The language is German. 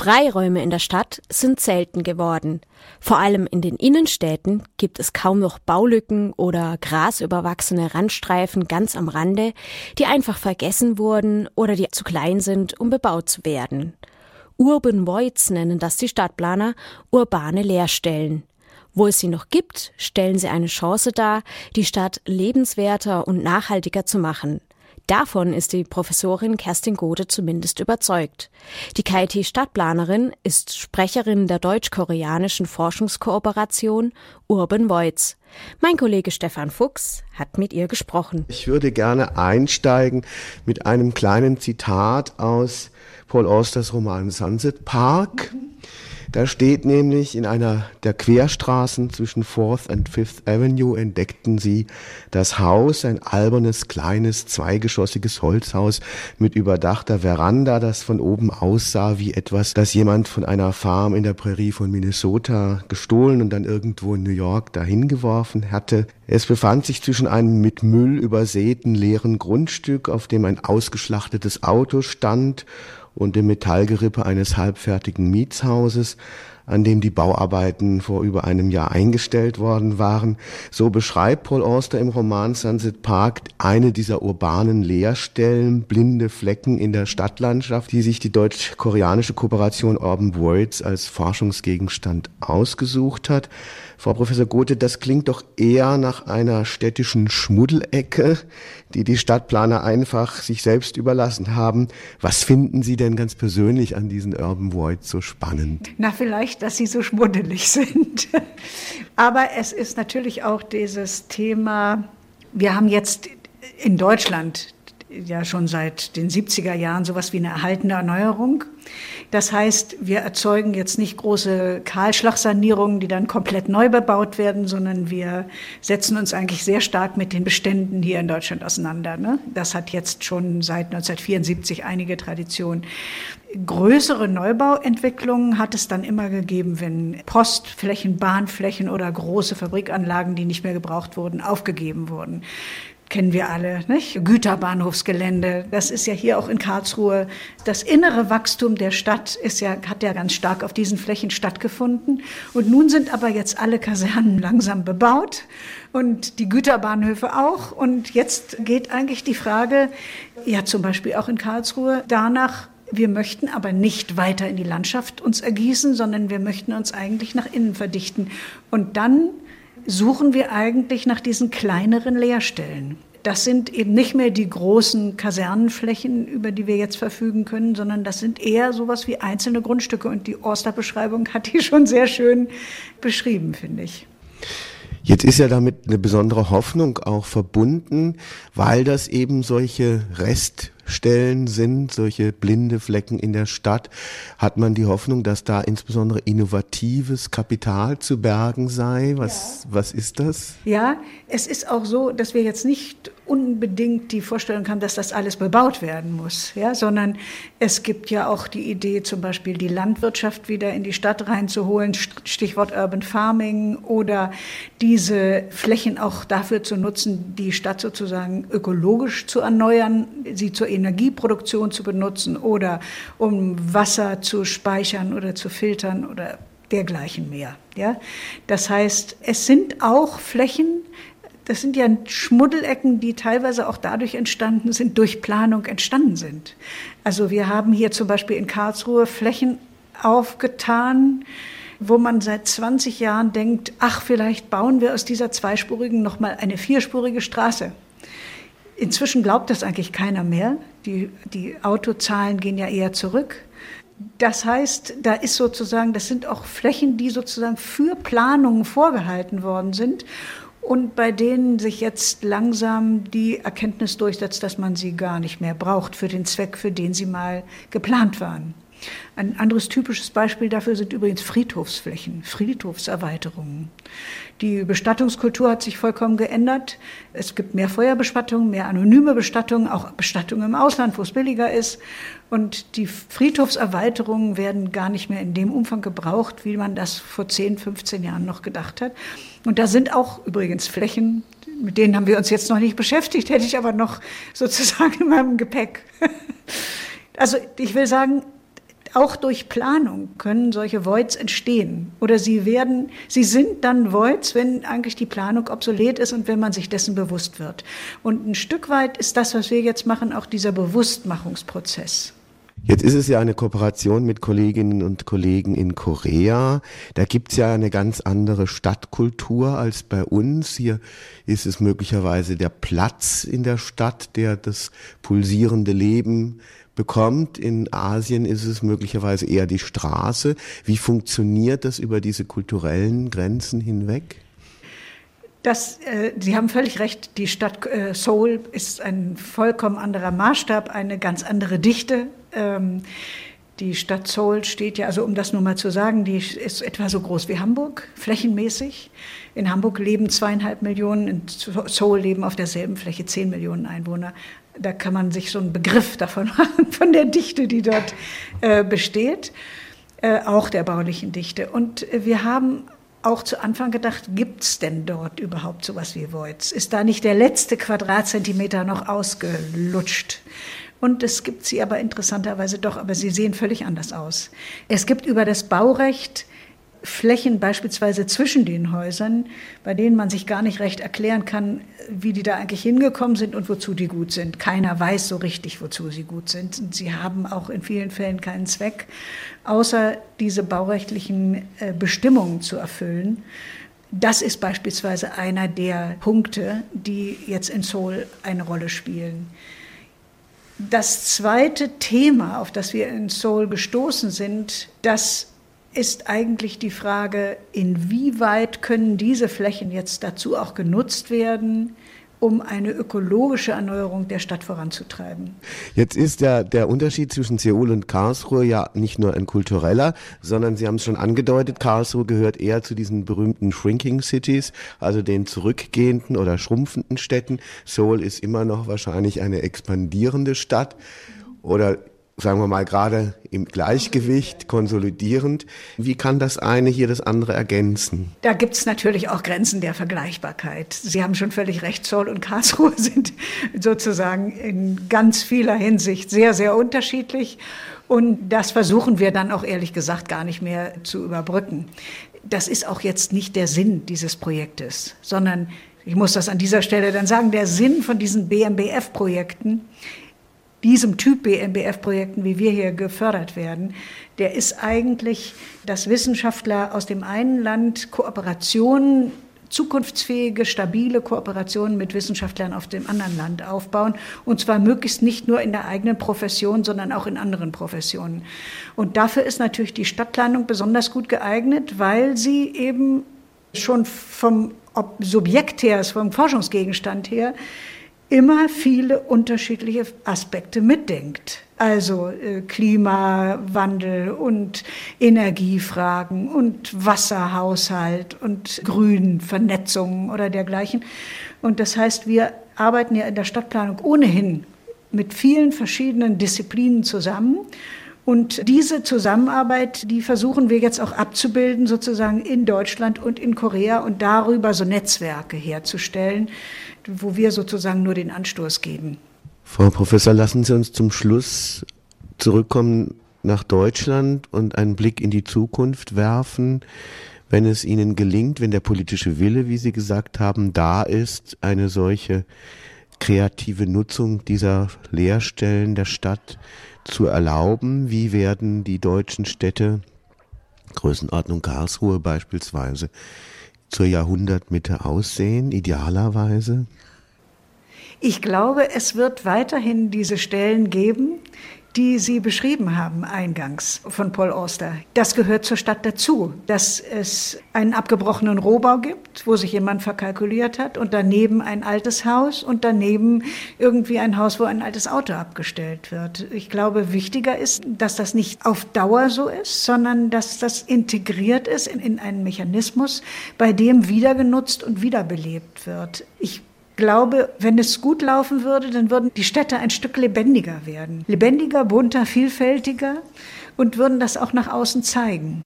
Freiräume in der Stadt sind selten geworden. Vor allem in den Innenstädten gibt es kaum noch Baulücken oder grasüberwachsene Randstreifen ganz am Rande, die einfach vergessen wurden oder die zu klein sind, um bebaut zu werden. Urban Voids nennen das die Stadtplaner urbane Leerstellen. Wo es sie noch gibt, stellen sie eine Chance dar, die Stadt lebenswerter und nachhaltiger zu machen. Davon ist die Professorin Kerstin Gode zumindest überzeugt. Die KIT-Stadtplanerin ist Sprecherin der deutsch-koreanischen Forschungskooperation Urban Voids. Mein Kollege Stefan Fuchs hat mit ihr gesprochen. Ich würde gerne einsteigen mit einem kleinen Zitat aus Paul Austers Roman Sunset Park. Da steht nämlich in einer der Querstraßen zwischen Fourth and Fifth Avenue entdeckten sie das Haus, ein albernes, kleines, zweigeschossiges Holzhaus mit überdachter Veranda, das von oben aussah wie etwas, das jemand von einer Farm in der Prärie von Minnesota gestohlen und dann irgendwo in New York dahin geworfen hatte. Es befand sich zwischen einem mit Müll übersäten leeren Grundstück, auf dem ein ausgeschlachtetes Auto stand und dem Metallgerippe eines halbfertigen Mietshauses, an dem die Bauarbeiten vor über einem Jahr eingestellt worden waren. So beschreibt Paul Auster im Roman Sunset Park eine dieser urbanen Leerstellen, blinde Flecken in der Stadtlandschaft, die sich die deutsch-koreanische Kooperation Urban Worlds als Forschungsgegenstand ausgesucht hat. Frau Professor Gothe, das klingt doch eher nach einer städtischen Schmuddelecke, die die Stadtplaner einfach sich selbst überlassen haben. Was finden Sie denn ganz persönlich an diesen Urban Voids so spannend? Na, vielleicht, dass sie so schmuddelig sind. Aber es ist natürlich auch dieses Thema, wir haben jetzt in Deutschland ja schon seit den 70er Jahren sowas wie eine erhaltene Erneuerung. Das heißt, wir erzeugen jetzt nicht große Kahlschlagsanierungen, die dann komplett neu bebaut werden, sondern wir setzen uns eigentlich sehr stark mit den Beständen hier in Deutschland auseinander. Ne? Das hat jetzt schon seit 1974 einige Tradition. Größere Neubauentwicklungen hat es dann immer gegeben, wenn Postflächen, Bahnflächen oder große Fabrikanlagen, die nicht mehr gebraucht wurden, aufgegeben wurden kennen wir alle, nicht? Güterbahnhofsgelände. Das ist ja hier auch in Karlsruhe. Das innere Wachstum der Stadt ist ja, hat ja ganz stark auf diesen Flächen stattgefunden. Und nun sind aber jetzt alle Kasernen langsam bebaut und die Güterbahnhöfe auch. Und jetzt geht eigentlich die Frage, ja zum Beispiel auch in Karlsruhe, danach, wir möchten aber nicht weiter in die Landschaft uns ergießen, sondern wir möchten uns eigentlich nach innen verdichten. Und dann suchen wir eigentlich nach diesen kleineren Leerstellen. Das sind eben nicht mehr die großen Kasernenflächen, über die wir jetzt verfügen können, sondern das sind eher sowas wie einzelne Grundstücke. Und die Orster-Beschreibung hat die schon sehr schön beschrieben, finde ich. Jetzt ist ja damit eine besondere Hoffnung auch verbunden, weil das eben solche Rest Stellen sind, solche blinde Flecken in der Stadt, hat man die Hoffnung, dass da insbesondere innovatives Kapital zu bergen sei. Was, ja. was ist das? Ja, es ist auch so, dass wir jetzt nicht unbedingt die Vorstellung haben, dass das alles bebaut werden muss, ja, sondern es gibt ja auch die Idee, zum Beispiel die Landwirtschaft wieder in die Stadt reinzuholen, Stichwort Urban Farming oder diese Flächen auch dafür zu nutzen, die Stadt sozusagen ökologisch zu erneuern, sie zur Energieproduktion zu benutzen oder um Wasser zu speichern oder zu filtern oder dergleichen mehr. Ja? Das heißt, es sind auch Flächen, das sind ja Schmuddelecken, die teilweise auch dadurch entstanden sind, durch Planung entstanden sind. Also wir haben hier zum Beispiel in Karlsruhe Flächen aufgetan, wo man seit 20 Jahren denkt, ach, vielleicht bauen wir aus dieser zweispurigen nochmal eine vierspurige Straße. Inzwischen glaubt das eigentlich keiner mehr. Die, die Autozahlen gehen ja eher zurück. Das heißt, da ist sozusagen, das sind auch Flächen, die sozusagen für Planungen vorgehalten worden sind und bei denen sich jetzt langsam die Erkenntnis durchsetzt, dass man sie gar nicht mehr braucht für den Zweck, für den sie mal geplant waren. Ein anderes typisches Beispiel dafür sind übrigens Friedhofsflächen, Friedhofserweiterungen. Die Bestattungskultur hat sich vollkommen geändert. Es gibt mehr Feuerbestattung, mehr anonyme Bestattungen, auch Bestattungen im Ausland, wo es billiger ist. Und die Friedhofserweiterungen werden gar nicht mehr in dem Umfang gebraucht, wie man das vor 10, 15 Jahren noch gedacht hat. Und da sind auch übrigens Flächen, mit denen haben wir uns jetzt noch nicht beschäftigt, hätte ich aber noch sozusagen in meinem Gepäck. Also ich will sagen, auch durch Planung können solche Voids entstehen. Oder sie werden, sie sind dann Voids, wenn eigentlich die Planung obsolet ist und wenn man sich dessen bewusst wird. Und ein Stück weit ist das, was wir jetzt machen, auch dieser Bewusstmachungsprozess. Jetzt ist es ja eine Kooperation mit Kolleginnen und Kollegen in Korea. Da gibt's ja eine ganz andere Stadtkultur als bei uns. Hier ist es möglicherweise der Platz in der Stadt, der das pulsierende Leben bekommt. In Asien ist es möglicherweise eher die Straße. Wie funktioniert das über diese kulturellen Grenzen hinweg? Das, äh, Sie haben völlig recht, die Stadt äh, Seoul ist ein vollkommen anderer Maßstab, eine ganz andere Dichte. Ähm, die Stadt Seoul steht ja, also um das nur mal zu sagen, die ist etwa so groß wie Hamburg, flächenmäßig. In Hamburg leben zweieinhalb Millionen, in Seoul leben auf derselben Fläche zehn Millionen Einwohner. Da kann man sich so einen Begriff davon machen, von der Dichte, die dort äh, besteht, äh, auch der baulichen Dichte. Und wir haben auch zu Anfang gedacht, gibt es denn dort überhaupt sowas wie Voids? Ist da nicht der letzte Quadratzentimeter noch ausgelutscht? Und es gibt sie aber interessanterweise doch, aber sie sehen völlig anders aus. Es gibt über das Baurecht Flächen beispielsweise zwischen den Häusern, bei denen man sich gar nicht recht erklären kann, wie die da eigentlich hingekommen sind und wozu die gut sind. Keiner weiß so richtig, wozu sie gut sind. Und sie haben auch in vielen Fällen keinen Zweck, außer diese baurechtlichen äh, Bestimmungen zu erfüllen. Das ist beispielsweise einer der Punkte, die jetzt in Seoul eine Rolle spielen. Das zweite Thema, auf das wir in Seoul gestoßen sind, das ist eigentlich die Frage, inwieweit können diese Flächen jetzt dazu auch genutzt werden, um eine ökologische Erneuerung der Stadt voranzutreiben. Jetzt ist der, der Unterschied zwischen Seoul und Karlsruhe ja nicht nur ein kultureller, sondern Sie haben es schon angedeutet, Karlsruhe gehört eher zu diesen berühmten Shrinking Cities, also den zurückgehenden oder schrumpfenden Städten. Seoul ist immer noch wahrscheinlich eine expandierende Stadt oder sagen wir mal, gerade im Gleichgewicht, konsolidierend. Wie kann das eine hier das andere ergänzen? Da gibt es natürlich auch Grenzen der Vergleichbarkeit. Sie haben schon völlig recht, Seoul und Karlsruhe sind sozusagen in ganz vieler Hinsicht sehr, sehr unterschiedlich. Und das versuchen wir dann auch ehrlich gesagt gar nicht mehr zu überbrücken. Das ist auch jetzt nicht der Sinn dieses Projektes, sondern ich muss das an dieser Stelle dann sagen, der Sinn von diesen BMBF-Projekten diesem Typ BMBF-Projekten, wie wir hier gefördert werden, der ist eigentlich, dass Wissenschaftler aus dem einen Land Kooperationen zukunftsfähige, stabile Kooperationen mit Wissenschaftlern auf dem anderen Land aufbauen. Und zwar möglichst nicht nur in der eigenen Profession, sondern auch in anderen Professionen. Und dafür ist natürlich die Stadtplanung besonders gut geeignet, weil sie eben schon vom Subjekt her, vom Forschungsgegenstand her, immer viele unterschiedliche Aspekte mitdenkt. Also äh, Klimawandel und Energiefragen und Wasserhaushalt und Grünvernetzung oder dergleichen. Und das heißt, wir arbeiten ja in der Stadtplanung ohnehin mit vielen verschiedenen Disziplinen zusammen. Und diese Zusammenarbeit, die versuchen wir jetzt auch abzubilden, sozusagen in Deutschland und in Korea und darüber so Netzwerke herzustellen, wo wir sozusagen nur den Anstoß geben. Frau Professor, lassen Sie uns zum Schluss zurückkommen nach Deutschland und einen Blick in die Zukunft werfen. Wenn es Ihnen gelingt, wenn der politische Wille, wie Sie gesagt haben, da ist, eine solche kreative Nutzung dieser Leerstellen der Stadt zu erlauben, wie werden die deutschen Städte, Größenordnung Karlsruhe beispielsweise, zur Jahrhundertmitte aussehen, idealerweise? Ich glaube, es wird weiterhin diese Stellen geben, die Sie beschrieben haben eingangs von Paul Auster. Das gehört zur Stadt dazu, dass es einen abgebrochenen Rohbau gibt, wo sich jemand verkalkuliert hat und daneben ein altes Haus und daneben irgendwie ein Haus, wo ein altes Auto abgestellt wird. Ich glaube, wichtiger ist, dass das nicht auf Dauer so ist, sondern dass das integriert ist in, in einen Mechanismus, bei dem wieder genutzt und wiederbelebt wird. Ich glaube, wenn es gut laufen würde, dann würden die Städte ein Stück lebendiger werden. Lebendiger, bunter, vielfältiger und würden das auch nach außen zeigen.